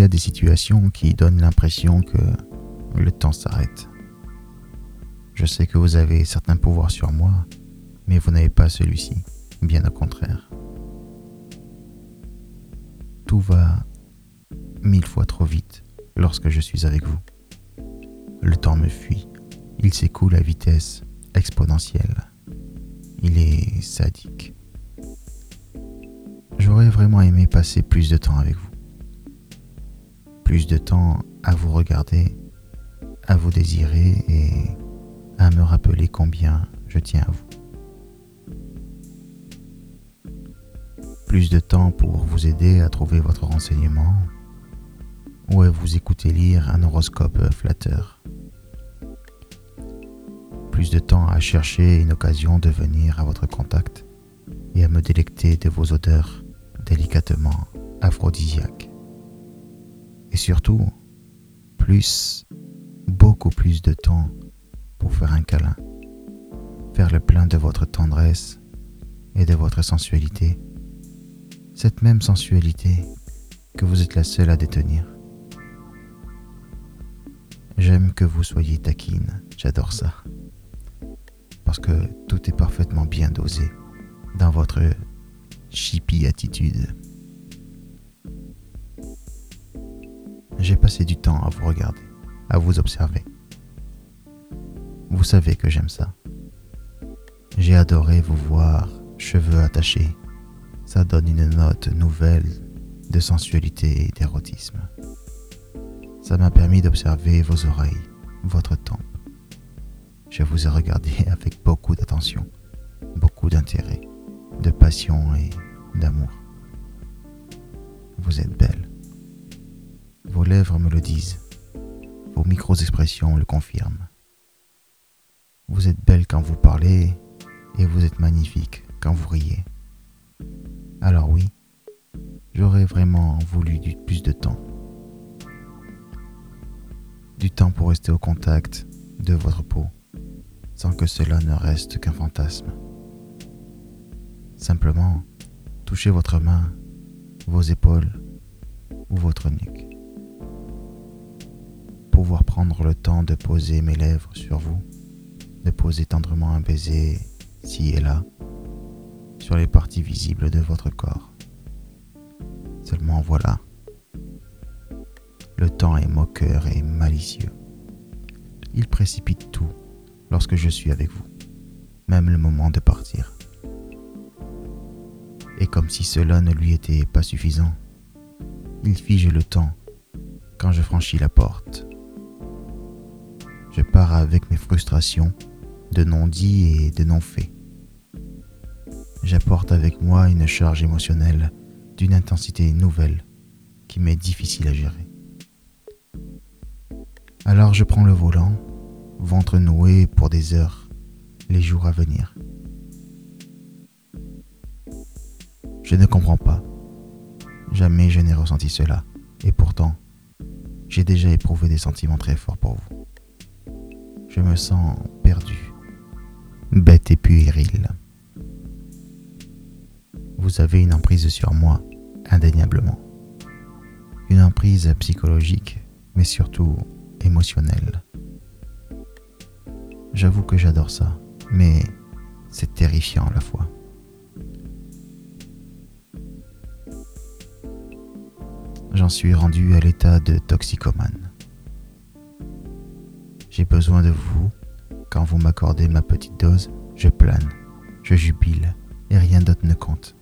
y a des situations qui donnent l'impression que le temps s'arrête. Je sais que vous avez certains pouvoirs sur moi, mais vous n'avez pas celui-ci, bien au contraire. Tout va mille fois trop vite lorsque je suis avec vous. Le temps me fuit, il s'écoule à vitesse exponentielle. Il est sadique. J'aurais vraiment aimé passer plus de temps avec vous. Plus de temps à vous regarder, à vous désirer et à me rappeler combien je tiens à vous. Plus de temps pour vous aider à trouver votre renseignement ou à vous écouter lire un horoscope flatteur. Plus de temps à chercher une occasion de venir à votre contact et à me délecter de vos odeurs délicatement aphrodisiaques. Et surtout, plus, beaucoup plus de temps pour faire un câlin, faire le plein de votre tendresse et de votre sensualité, cette même sensualité que vous êtes la seule à détenir. J'aime que vous soyez taquine, j'adore ça. Parce que tout est parfaitement bien dosé dans votre chippy attitude. J'ai passé du temps à vous regarder, à vous observer. Vous savez que j'aime ça. J'ai adoré vous voir, cheveux attachés. Ça donne une note nouvelle de sensualité et d'érotisme. Ça m'a permis d'observer vos oreilles, votre tempe. Je vous ai regardé avec beaucoup d'attention, beaucoup d'intérêt, de passion et d'amour. Vous êtes belle. Vos lèvres me le disent. Vos micro-expressions le confirment. Vous êtes belle quand vous parlez et vous êtes magnifique quand vous riez. Alors oui, j'aurais vraiment voulu du plus de temps du temps pour rester au contact de votre peau, sans que cela ne reste qu'un fantasme. Simplement, touchez votre main, vos épaules ou votre nuque. Prendre le temps de poser mes lèvres sur vous, de poser tendrement un baiser ci et là, sur les parties visibles de votre corps. Seulement voilà le temps est moqueur et malicieux. Il précipite tout lorsque je suis avec vous, même le moment de partir. Et comme si cela ne lui était pas suffisant, il fige le temps quand je franchis la porte. Je pars avec mes frustrations de non-dits et de non-faits. J'apporte avec moi une charge émotionnelle d'une intensité nouvelle qui m'est difficile à gérer. Alors je prends le volant, ventre noué pour des heures, les jours à venir. Je ne comprends pas. Jamais je n'ai ressenti cela. Et pourtant, j'ai déjà éprouvé des sentiments très forts pour vous. Je me sens perdu, bête et puéril. Vous avez une emprise sur moi, indéniablement. Une emprise psychologique, mais surtout émotionnel. J'avoue que j'adore ça, mais c'est terrifiant à la fois. J'en suis rendu à l'état de toxicomane. J'ai besoin de vous. Quand vous m'accordez ma petite dose, je plane, je jubile et rien d'autre ne compte.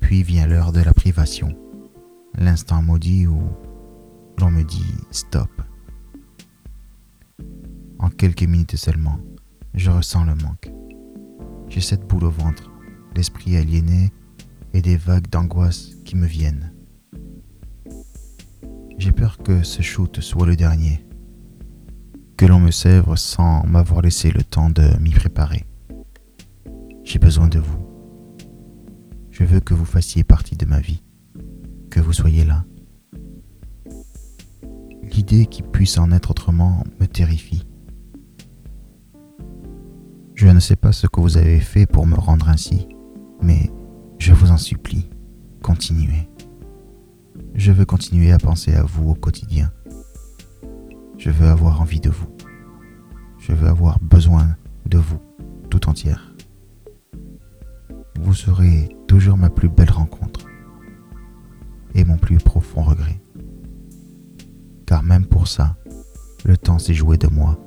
Puis vient l'heure de la privation, l'instant maudit où l'on me dit stop. En quelques minutes seulement, je ressens le manque. J'ai cette boule au ventre, l'esprit aliéné et des vagues d'angoisse qui me viennent. J'ai peur que ce shoot soit le dernier, que l'on me sèvre sans m'avoir laissé le temps de m'y préparer. J'ai besoin de vous. Je veux que vous fassiez partie de ma vie, que vous soyez là, l'idée qu'il puisse en être autrement me terrifie. Je ne sais pas ce que vous avez fait pour me rendre ainsi, mais je vous en supplie, continuez. Je veux continuer à penser à vous au quotidien. Je veux avoir envie de vous. Je veux avoir besoin de vous tout entière. Vous serez toujours ma plus belle rencontre et mon plus profond regret. Car même pour ça, le temps s'est joué de moi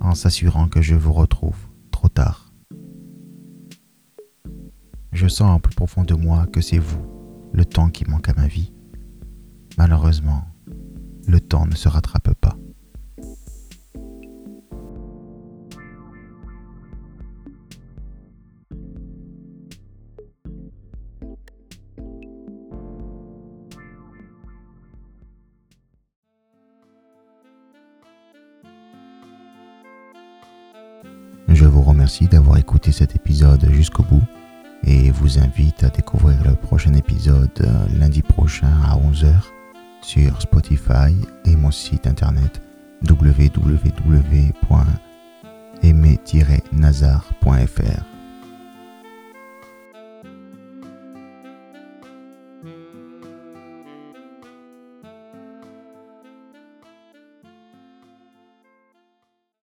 en s'assurant que je vous retrouve trop tard. Je sens en plus profond de moi que c'est vous, le temps qui manque à ma vie. Malheureusement, le temps ne se rattrape pas. Remercie d'avoir écouté cet épisode jusqu'au bout et vous invite à découvrir le prochain épisode euh, lundi prochain à 11h sur Spotify et mon site internet www.aimé-nazar.fr.